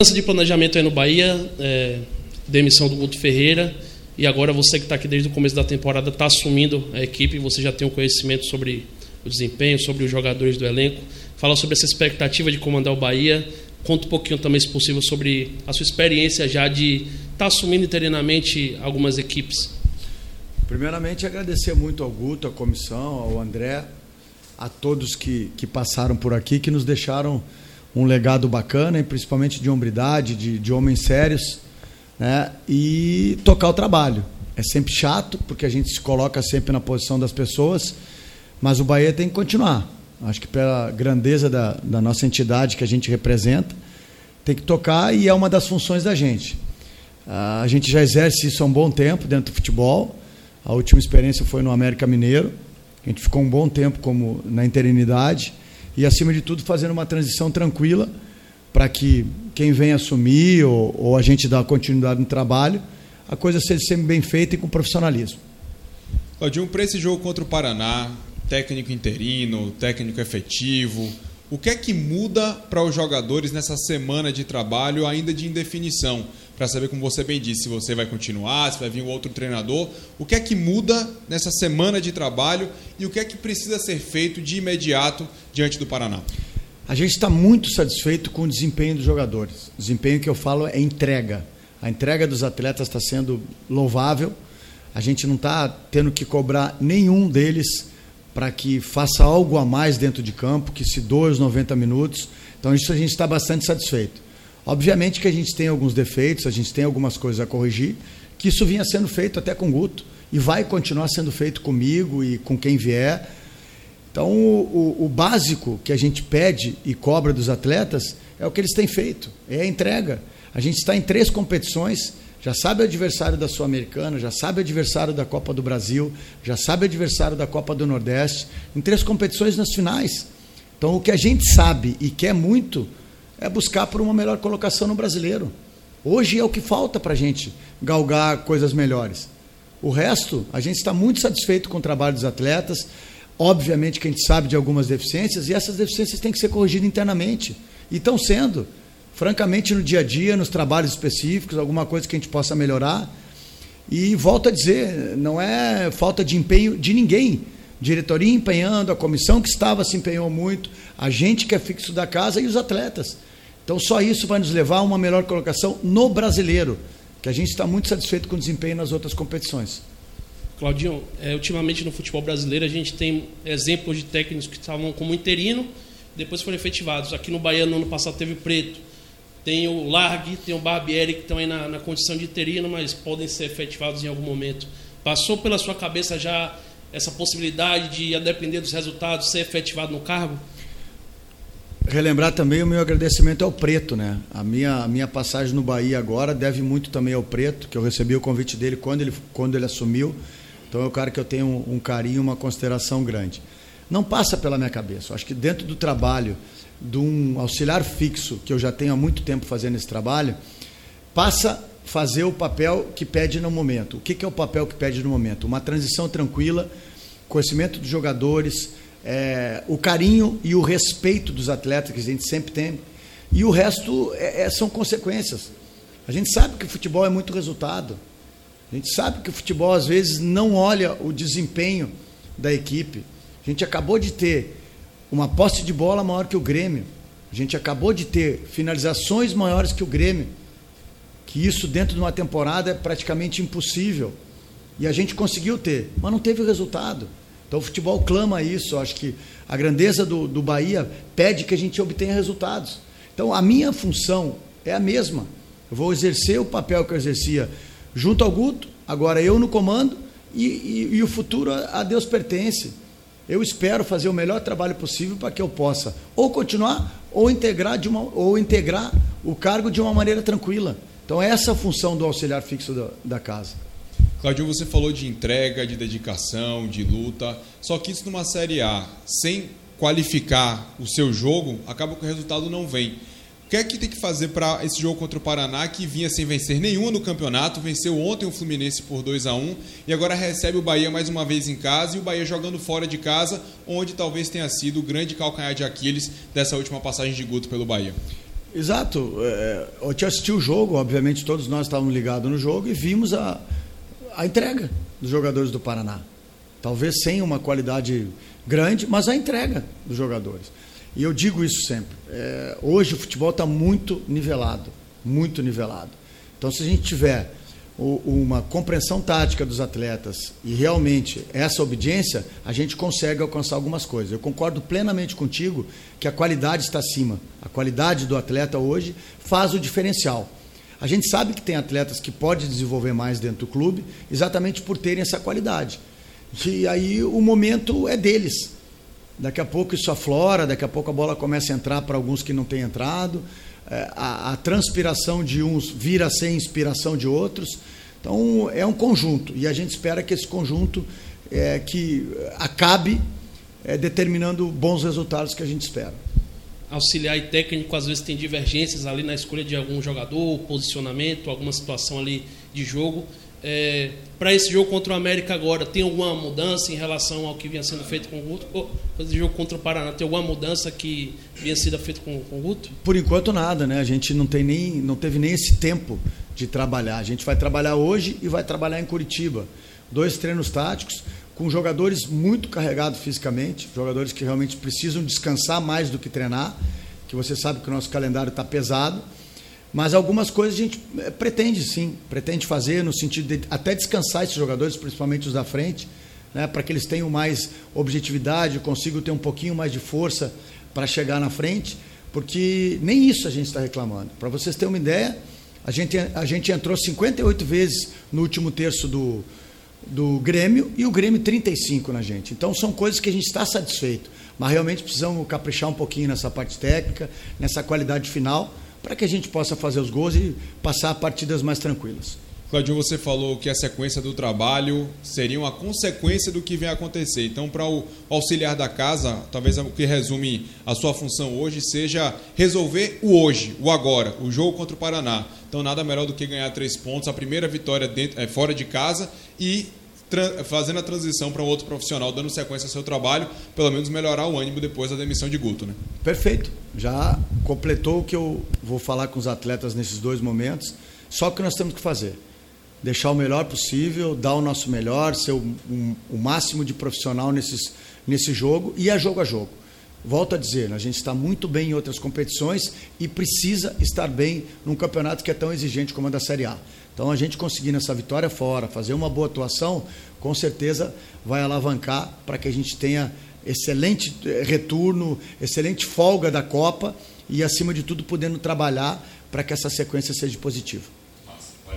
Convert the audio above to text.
mudança de planejamento aí no Bahia, é, demissão do Guto Ferreira, e agora você que está aqui desde o começo da temporada está assumindo a equipe, você já tem um conhecimento sobre o desempenho, sobre os jogadores do elenco. Fala sobre essa expectativa de comandar o Bahia. Conta um pouquinho também, se possível, sobre a sua experiência já de estar tá assumindo interinamente algumas equipes. Primeiramente, agradecer muito ao Guto, à comissão, ao André, a todos que, que passaram por aqui, que nos deixaram um legado bacana, e principalmente de hombridade, de, de homens sérios, né? e tocar o trabalho. É sempre chato, porque a gente se coloca sempre na posição das pessoas, mas o Bahia tem que continuar. Acho que pela grandeza da, da nossa entidade que a gente representa, tem que tocar e é uma das funções da gente. A gente já exerce isso há um bom tempo dentro do futebol. A última experiência foi no América Mineiro. A gente ficou um bom tempo como na interinidade e, acima de tudo, fazendo uma transição tranquila para que quem vem assumir ou, ou a gente dar continuidade no trabalho, a coisa seja sempre bem feita e com profissionalismo. Claudinho, para esse jogo contra o Paraná, técnico interino, técnico efetivo. O que é que muda para os jogadores nessa semana de trabalho ainda de indefinição? Para saber, como você bem disse, se você vai continuar, se vai vir um outro treinador. O que é que muda nessa semana de trabalho e o que é que precisa ser feito de imediato diante do Paraná? A gente está muito satisfeito com o desempenho dos jogadores. O desempenho que eu falo é entrega. A entrega dos atletas está sendo louvável. A gente não está tendo que cobrar nenhum deles para que faça algo a mais dentro de campo, que se doe os 90 minutos. Então, isso a gente está bastante satisfeito. Obviamente que a gente tem alguns defeitos, a gente tem algumas coisas a corrigir, que isso vinha sendo feito até com Guto e vai continuar sendo feito comigo e com quem vier. Então, o, o, o básico que a gente pede e cobra dos atletas é o que eles têm feito, é a entrega. A gente está em três competições já sabe o adversário da Sul-Americana, já sabe o adversário da Copa do Brasil, já sabe o adversário da Copa do Nordeste, em três competições nas finais. Então, o que a gente sabe e quer muito é buscar por uma melhor colocação no brasileiro. Hoje é o que falta para a gente galgar coisas melhores. O resto, a gente está muito satisfeito com o trabalho dos atletas. Obviamente que a gente sabe de algumas deficiências e essas deficiências têm que ser corrigidas internamente. E estão sendo francamente, no dia a dia, nos trabalhos específicos, alguma coisa que a gente possa melhorar. E volto a dizer, não é falta de empenho de ninguém. Diretoria empenhando, a comissão que estava se empenhou muito, a gente que é fixo da casa e os atletas. Então, só isso vai nos levar a uma melhor colocação no brasileiro, que a gente está muito satisfeito com o desempenho nas outras competições. Claudinho, é, ultimamente no futebol brasileiro a gente tem exemplos de técnicos que estavam como interino, depois foram efetivados. Aqui no Bahia, no ano passado, teve Preto, tem o Largue, tem o Barbieri que estão aí na, na condição de interino, mas podem ser efetivados em algum momento. Passou pela sua cabeça já essa possibilidade de, a depender dos resultados, ser efetivado no cargo? Relembrar também o meu agradecimento ao Preto, né? A minha, a minha passagem no Bahia agora deve muito também ao Preto, que eu recebi o convite dele quando ele, quando ele assumiu. Então é um cara que eu tenho um, um carinho, uma consideração grande. Não passa pela minha cabeça. Eu acho que dentro do trabalho de um auxiliar fixo, que eu já tenho há muito tempo fazendo esse trabalho, passa a fazer o papel que pede no momento. O que é o papel que pede no momento? Uma transição tranquila, conhecimento dos jogadores, é, o carinho e o respeito dos atletas que a gente sempre tem. E o resto é, é, são consequências. A gente sabe que o futebol é muito resultado. A gente sabe que o futebol, às vezes, não olha o desempenho da equipe. A gente acabou de ter uma posse de bola maior que o Grêmio. A gente acabou de ter finalizações maiores que o Grêmio. Que isso dentro de uma temporada é praticamente impossível. E a gente conseguiu ter, mas não teve resultado. Então o futebol clama isso. Acho que a grandeza do, do Bahia pede que a gente obtenha resultados. Então a minha função é a mesma. Eu vou exercer o papel que eu exercia junto ao Guto, agora eu no comando, e, e, e o futuro a Deus pertence eu espero fazer o melhor trabalho possível para que eu possa ou continuar ou integrar, de uma, ou integrar o cargo de uma maneira tranquila. Então, essa é a função do auxiliar fixo da, da casa. Claudio, você falou de entrega, de dedicação, de luta, só que isso numa Série A, sem qualificar o seu jogo, acaba que o resultado não vem. O que é que tem que fazer para esse jogo contra o Paraná, que vinha sem vencer nenhuma no campeonato, venceu ontem o Fluminense por 2 a 1 e agora recebe o Bahia mais uma vez em casa e o Bahia jogando fora de casa, onde talvez tenha sido o grande calcanhar de Aquiles dessa última passagem de Guto pelo Bahia? Exato. É, eu tinha assistido o jogo, obviamente todos nós estávamos ligados no jogo e vimos a, a entrega dos jogadores do Paraná. Talvez sem uma qualidade grande, mas a entrega dos jogadores. E eu digo isso sempre. É, hoje o futebol está muito nivelado, muito nivelado. Então, se a gente tiver uma compreensão tática dos atletas e realmente essa obediência, a gente consegue alcançar algumas coisas. Eu concordo plenamente contigo que a qualidade está acima. A qualidade do atleta hoje faz o diferencial. A gente sabe que tem atletas que podem desenvolver mais dentro do clube, exatamente por terem essa qualidade. E aí o momento é deles. Daqui a pouco isso aflora, daqui a pouco a bola começa a entrar para alguns que não têm entrado. É, a, a, transpiração de uns vira a ser inspiração de outros. Então é um conjunto e a gente espera que esse conjunto é, que acabe é, determinando bons resultados que a gente espera. Auxiliar e técnico às vezes tem divergências ali na escolha de algum jogador, posicionamento, alguma situação ali de jogo. É, para esse jogo contra o América agora, tem alguma mudança em relação ao que vinha sendo feito com o Guto? Ou esse jogo contra o Paraná, tem alguma mudança que vinha sendo feito com, com o Guto? Por enquanto nada, né? A gente não, tem nem, não teve nem esse tempo de trabalhar. A gente vai trabalhar hoje e vai trabalhar em Curitiba. Dois treinos táticos com jogadores muito carregados fisicamente, jogadores que realmente precisam descansar mais do que treinar, que você sabe que o nosso calendário está pesado mas algumas coisas a gente eh, pretende sim, pretende fazer no sentido de até descansar esses jogadores, principalmente os da frente, né, para que eles tenham mais objetividade, consigam ter um pouquinho mais de força para chegar na frente, porque nem isso a gente está reclamando. Para vocês terem uma ideia, a gente, a gente entrou 58 vezes no último terço do, do Grêmio e o Grêmio 35 na gente. Então são coisas que a gente está satisfeito, mas realmente precisamos caprichar um pouquinho nessa parte técnica, nessa qualidade final para que a gente possa fazer os gols e passar partidas mais tranquilas. Claudio, você falou que a sequência do trabalho seria uma consequência do que vem acontecer. Então, para o auxiliar da casa, talvez o que resume a sua função hoje seja resolver o hoje, o agora, o jogo contra o Paraná. Então, nada melhor do que ganhar três pontos, a primeira vitória dentro, é, fora de casa e fazendo a transição para um outro profissional, dando sequência ao seu trabalho, pelo menos melhorar o ânimo depois da demissão de Guto, né? Perfeito. Já completou o que eu vou falar com os atletas nesses dois momentos. Só o que nós temos que fazer. Deixar o melhor possível, dar o nosso melhor, ser o, um, o máximo de profissional nesses, nesse jogo e é jogo a jogo. Volto a dizer, a gente está muito bem em outras competições e precisa estar bem num campeonato que é tão exigente como a da Série A. Então a gente conseguindo essa vitória fora, fazer uma boa atuação, com certeza vai alavancar para que a gente tenha excelente eh, retorno, excelente folga da Copa e, acima de tudo, podendo trabalhar para que essa sequência seja positiva.